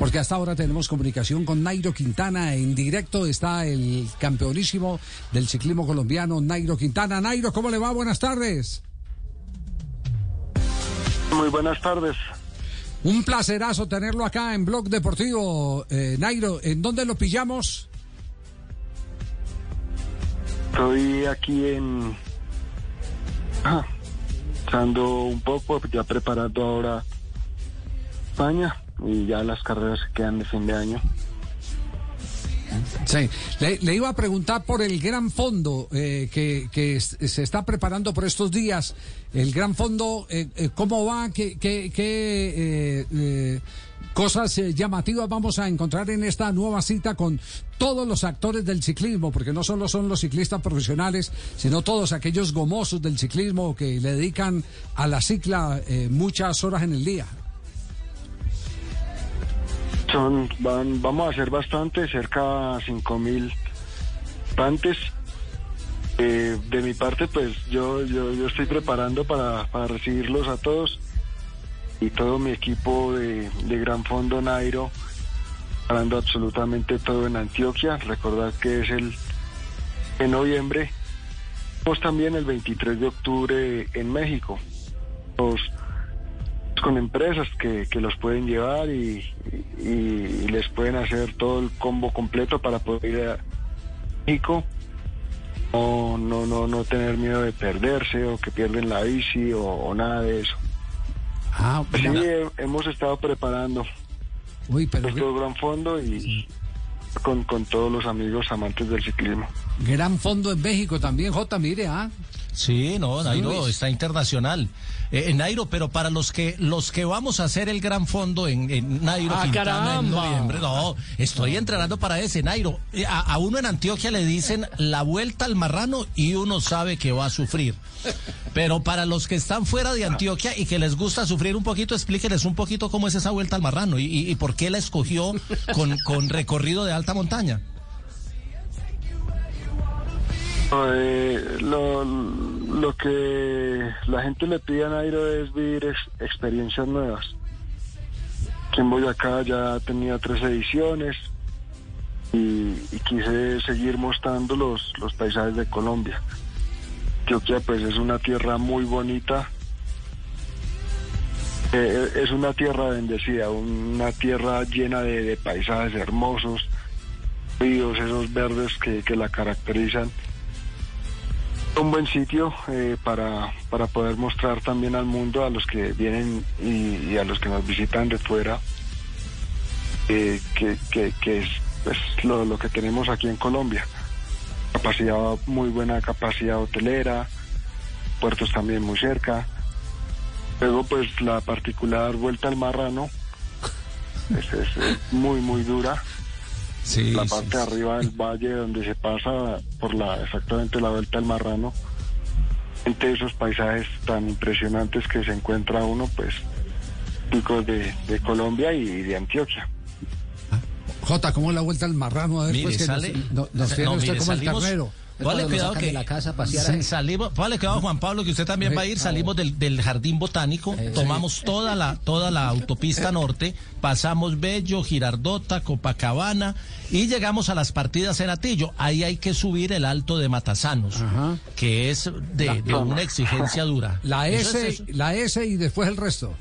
Porque hasta ahora tenemos comunicación con Nairo Quintana. En directo está el campeonísimo del ciclismo colombiano, Nairo Quintana. Nairo, ¿cómo le va? Buenas tardes. Muy buenas tardes. Un placerazo tenerlo acá en Blog Deportivo. Eh, Nairo, ¿en dónde lo pillamos? Estoy aquí en... Ah, un poco, ya preparando ahora España y ya las carreras que quedan de fin de año. Sí, le, iba a preguntar por el gran fondo eh, que, que se está preparando por estos días. El gran fondo, eh, eh, ¿cómo va? ¿Qué, qué, qué, eh, eh, cosas llamativas vamos a encontrar en esta nueva cita con todos los actores del ciclismo? Porque no solo son los ciclistas profesionales, sino todos aquellos gomosos del ciclismo que le dedican a la cicla muchas horas en el día. Son, van, vamos a hacer bastante, cerca de 5.000 pantes. Eh, de mi parte, pues yo, yo, yo estoy preparando para, para recibirlos a todos y todo mi equipo de, de Gran Fondo Nairo, parando absolutamente todo en Antioquia. Recordad que es el en noviembre. Pues también el 23 de octubre en México. Los, con empresas que, que los pueden llevar y, y- y les pueden hacer todo el combo completo para poder ir a México. No, no, no, no tener miedo de perderse o que pierden la bici o, o nada de eso. Ah, Sí, hemos estado preparando Uy, pero nuestro gran fondo y con, con todos los amigos amantes del ciclismo. Gran fondo en México también, J, mire, ah. Sí, no, Nairo está internacional. Eh, Nairo, pero para los que los que vamos a hacer el gran fondo en, en Nairo Ah, Quintana en noviembre, no, estoy entrenando para ese Nairo. Eh, A, a uno en Antioquia le dicen la vuelta al marrano y uno sabe que va a sufrir. Pero para los que están fuera de Antioquia y que les gusta sufrir un poquito, explíqueles un poquito cómo es esa vuelta al marrano y, y- y por qué la escogió con, con recorrido de alta montaña. Eh, lo, lo que la gente le pide a Nairo es vivir ex- experiencias nuevas. Aquí en Boyacá ya tenía tres ediciones y, quise seguir mostrando los, los paisajes de Colombia. Antioquia pues es una tierra muy bonita, Eh, es una tierra bendecida, una tierra llena de, de paisajes hermosos, ríos, esos verdes que, que la caracterizan un buen sitio eh, para, para poder mostrar también al mundo, a los que vienen y, a los que nos visitan de fuera, eh, que, que- es pues, lo, que tenemos aquí en Colombia. Capacidad, muy buena capacidad hotelera, puertos también muy cerca. Luego, pues la particular vuelta al marrano es- es muy, muy dura Sí, la sí, parte de arriba del valle donde se pasa por la exactamente la vuelta del marrano entre esos paisajes tan impresionantes que se encuentra uno pues típicos de, de Colombia y de Antioquia Jota, ¿cómo es la vuelta al marrano? A ver, Mire, pues, que sale. nos, no- no, usted mire, como el salimos- carnero. Póngale cuidado que sa- salimos, póngale cuidado Juan Pablo que usted también va a ir, salimos del, del jardín botánico, tomamos toda la toda la autopista norte, pasamos Bello, Girardota, Copacabana y llegamos a las partidas en Atillo. Ahí hay que subir el alto de Matasanos, Ajá. que es de, de una exigencia dura. La S, es- la S y después el resto.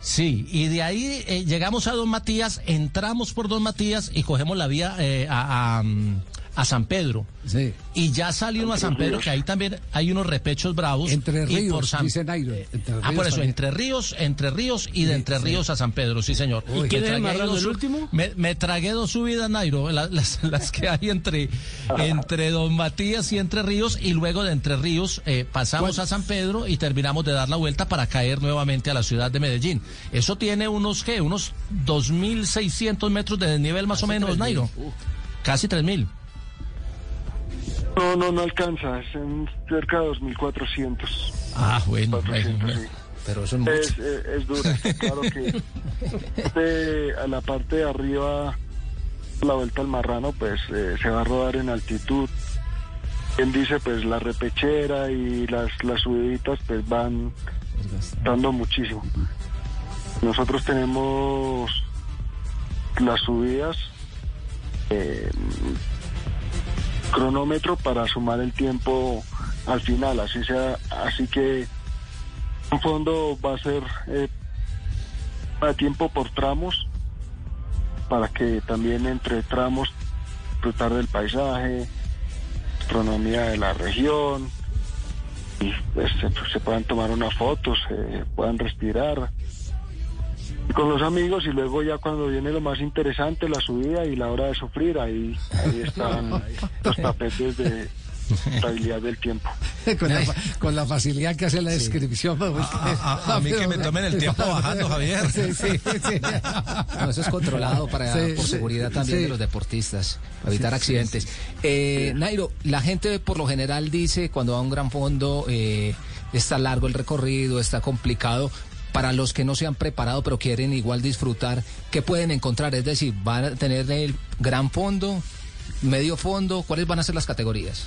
Sí, y de ahí eh, llegamos a Don Matías, entramos por Don Matías y cogemos la vía eh, a, a, mm, a San Pedro. Sí. Y ya salió uno a San Pedro, que ahí también hay unos repechos bravos. Entre y Ríos, por San- dice Nairo. Eh, Entre ah, Ríos por eso, también. entre ríos, entre ríos y de Sí, entre sí. ríos a San Pedro, sí señor. Uy. Me ¿Quién es dos el último? Me, me tragué dos subidas, Nairo, la- las, las que hay entre, entre Don Matías y Entre Ríos, y luego de Entre Ríos eh, pasamos ¿Cuál? a San Pedro y terminamos de dar la vuelta para caer nuevamente a la ciudad de Medellín. Eso tiene unos, ¿qué? Unos 2.600 metros de desnivel más o menos, Nairo. Casi 3.000. No, no, no alcanza, es en cerca de 2.400. Ah, bueno. 400, bueno. sí. Pero eso es mucho. Es, es, es dura, claro que de- a la parte de arriba, la vuelta al marrano, pues eh, se va a rodar en altitud. Quien dice, pues la repechera y las, las subiditas, pues van dando muchísimo. Nosotros tenemos las subidas, eh, cronómetro para sumar el tiempo al final, así sea, así que un fondo va a ser eh, a tiempo por tramos para que también entre tramos disfrutar del paisaje, astronomía de la región, y pues, se, puedan tomar unas fotos, se puedan respirar con los amigos y luego ya cuando viene lo más interesante, la subida y la hora de sufrir, ahí, ahí están los tapetes de estabilidad del tiempo. con, la, fa- con la facilidad que hace la descripción. pues, A, a- a mí que me tomen el tiempo bajando, Javier. Sí, sí, sí. No, eso es controlado para Sí, por seguridad también sí. de los deportistas, para evitar accidentes. Eh, Nairo, la gente por lo general dice cuando va a un gran fondo eh, está largo el recorrido, está complicado. Para los que no se han preparado pero quieren igual disfrutar, ¿qué pueden encontrar? Es decir, ¿van a tener el gran fondo, medio fondo? ¿Cuáles van a ser las categorías?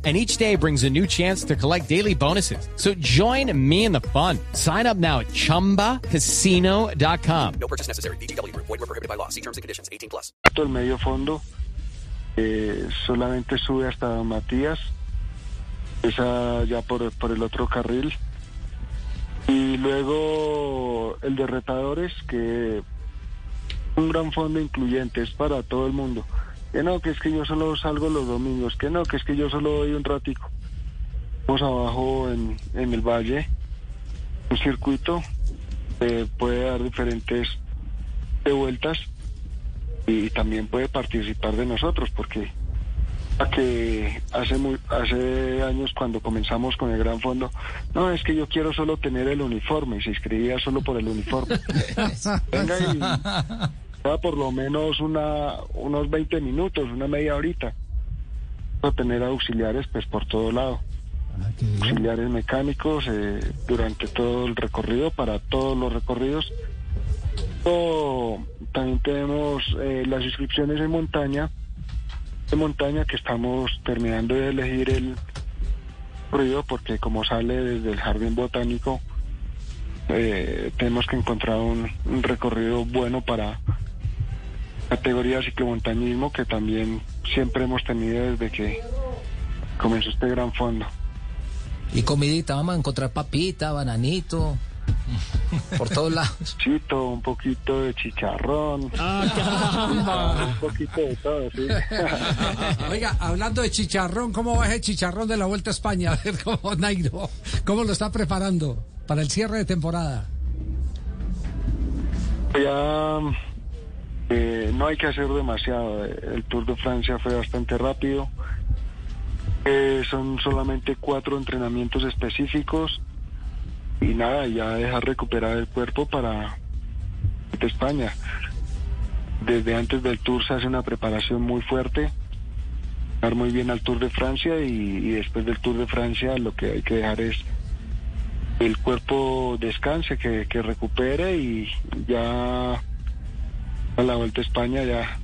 And each day brings a new chance to collect daily bonuses. So join me in the fun. Sign up now at chumbacasino.com. No purchase necessary. Group. Void were prohibited by law. See terms and conditions. 18 plus. el medio fondo eh, solamente sube hasta Matías, esa ya por, por el otro carril. Y luego el de retadores, que un gran fondo incluyente, es para todo el mundo. Que no, que es que yo solo salgo los domingos, que no, que es que yo solo doy un ratico. Vamos abajo en, en el valle, un circuito, eh, puede dar diferentes de vueltas y también puede participar de nosotros porque a que hace muy, hace años cuando comenzamos con el gran fondo no es que yo quiero solo tener el uniforme y se inscribía solo por el uniforme venga por lo menos una unos 20 minutos una media horita. A tener auxiliares pues por todo lado. Auxiliares mecánicos eh, durante todo el recorrido para todos los recorridos. O también tenemos eh, las inscripciones en montaña, de montaña que estamos terminando de elegir el ruido porque como sale desde el jardín botánico eh, tenemos que encontrar un, un recorrido bueno para categoría ciclomontañismo que también siempre hemos tenido desde que comenzó este gran fondo. Y comidita, vamos a encontrar papita, bananito, por todos lados. Chito, un poquito de chicharrón, un poquito de todo, sí. Oiga, hablando de chicharrón, ¿cómo va ese chicharrón de la Vuelta a España? A ver cómo, Nairo, ¿cómo lo está preparando para el cierre de temporada? Ya eh, no hay que hacer demasiado. El Tour de Francia fue bastante rápido. Eh, son solamente cuatro entrenamientos específicos y nada, ya dejar recuperar el cuerpo para España. Desde antes del Tour se hace una preparación muy fuerte, dar muy bien al Tour de Francia y, después del Tour de Francia lo que hay que dejar es el cuerpo descanse, que recupere y ya a la vuelta a España ya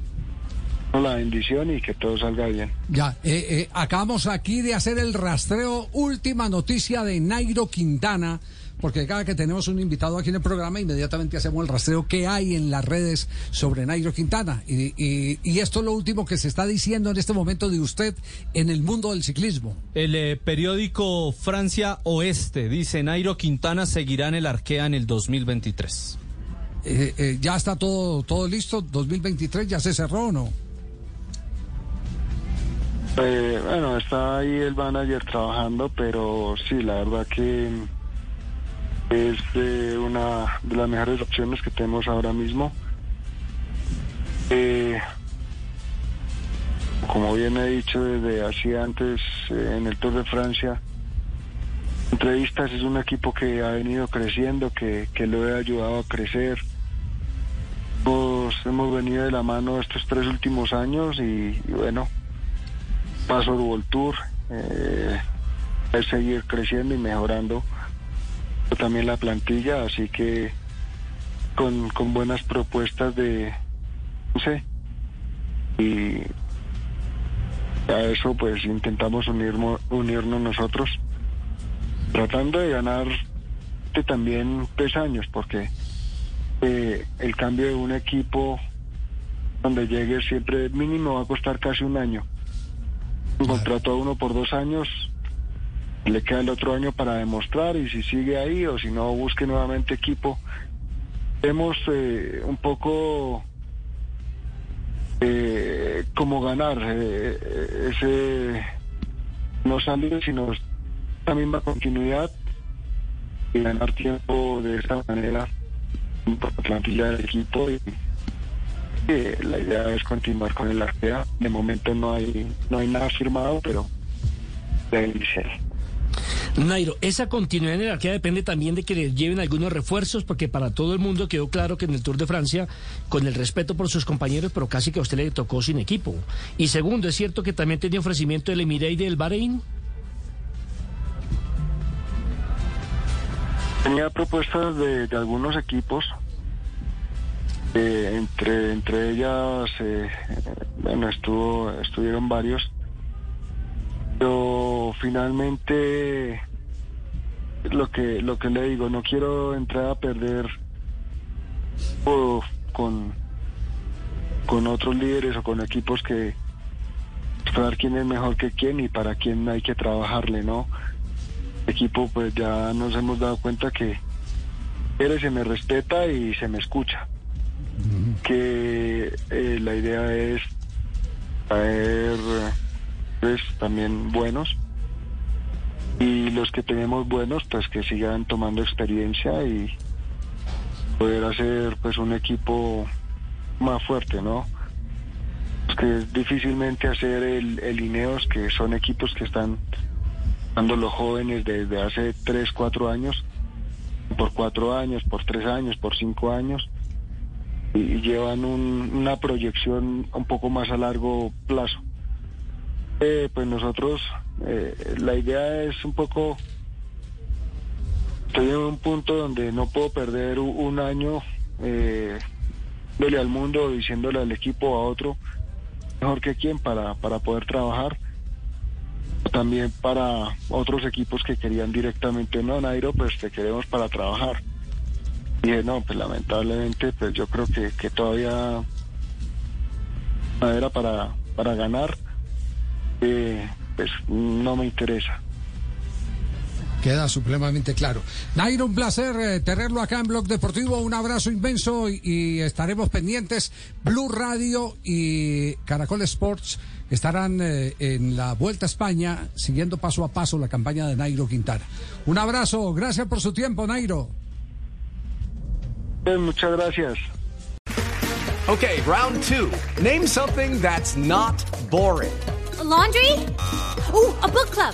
con la bendición y que todo salga bien. Ya, eh, eh, acabamos aquí de hacer el rastreo. Última noticia de Nairo Quintana, porque cada que tenemos un invitado aquí en el programa, inmediatamente hacemos el rastreo que hay en las redes sobre Nairo Quintana. Y, y- y esto es lo último que se está diciendo en este momento de usted en el mundo del ciclismo. El eh, periódico Francia Oeste dice Nairo Quintana seguirá en el Arkea en el 2023. Eh, eh, ya está todo, todo listo, 2023 ya se cerró o no. Eh, bueno, está ahí el manager trabajando, pero sí, la verdad que es eh, una de las mejores opciones que tenemos ahora mismo. Eh, como bien he dicho desde así antes en el Tour de Francia, entrevistas es un equipo que ha venido creciendo, que, que lo he ayudado a crecer. Hemos, hemos venido de la mano estos tres últimos años y, bueno, paso World Tour, eh, es seguir creciendo y mejorando también la plantilla, así que con, con buenas propuestas de, no sé, y a eso pues intentamos unirmo- unirnos nosotros, tratando de ganar de también tres años, porque eh, el cambio de un equipo donde llegue siempre mínimo va a costar casi un año. Un contrato a uno por dos años, le queda el otro año para demostrar y si sigue ahí o si no busque nuevamente equipo. Hemos eh, un poco eh, como ganar eh, eh, ese no salir sino la misma continuidad y ganar tiempo de esta manera la plantilla del equipo y la idea es continuar con el Arkea. De momento no hay no hay nada firmado, pero de iniciar. Nairo, esa continuidad en el Arkea depende también de que le lleven algunos refuerzos, porque para todo el mundo quedó claro que en el Tour de Francia, con el respeto por sus compañeros, pero casi que a usted le tocó sin equipo. Y segundo, ¿es cierto que también tenía ofrecimiento del Emirate y del Bahrein? Tenía propuestas de, de algunos equipos, eh, entre entre ellas, eh, bueno, estuvo estuvieron varios, pero finalmente lo que lo que le digo, no quiero entrar a perder o con con otros líderes o con equipos que saber quién es mejor que quién y para quién hay que trabajarle, ¿no? Equipo pues ya nos hemos dado cuenta que él se me respeta y se me escucha. Que eh, la idea es traer pues también buenos y los que tenemos buenos pues que sigan tomando experiencia y poder hacer pues un equipo más fuerte, ¿no? Es que es difícilmente hacer el, el Ineos que son equipos que están los jóvenes desde hace 3, 4 años, por 4 años, por 3 años, por 5 años, y, llevan un- una proyección un poco más a largo plazo. Eh, pues nosotros, eh, la idea es un poco, estoy en un punto donde no puedo perder un año eh, al mundo, diciéndole al equipo a otro, mejor que quién para, para poder trabajar también para otros equipos que querían directamente, no, Nairo, pues te queremos para trabajar. Y dije, no, pues lamentablemente, pues yo creo que, que todavía era para, para ganar, eh, pues no me interesa. Queda supremamente claro. Nairo, un placer eh, tenerlo acá en Blog Deportivo. Un abrazo inmenso y, y estaremos pendientes. Blue Radio y Caracol Sports estarán eh, en la Vuelta a España siguiendo paso a paso la campaña de Nairo Quintana. Un abrazo, gracias por su tiempo, Nairo. Muchas gracias. Okay, round two. Name something that's not boring. A laundry? Ooh, a book club.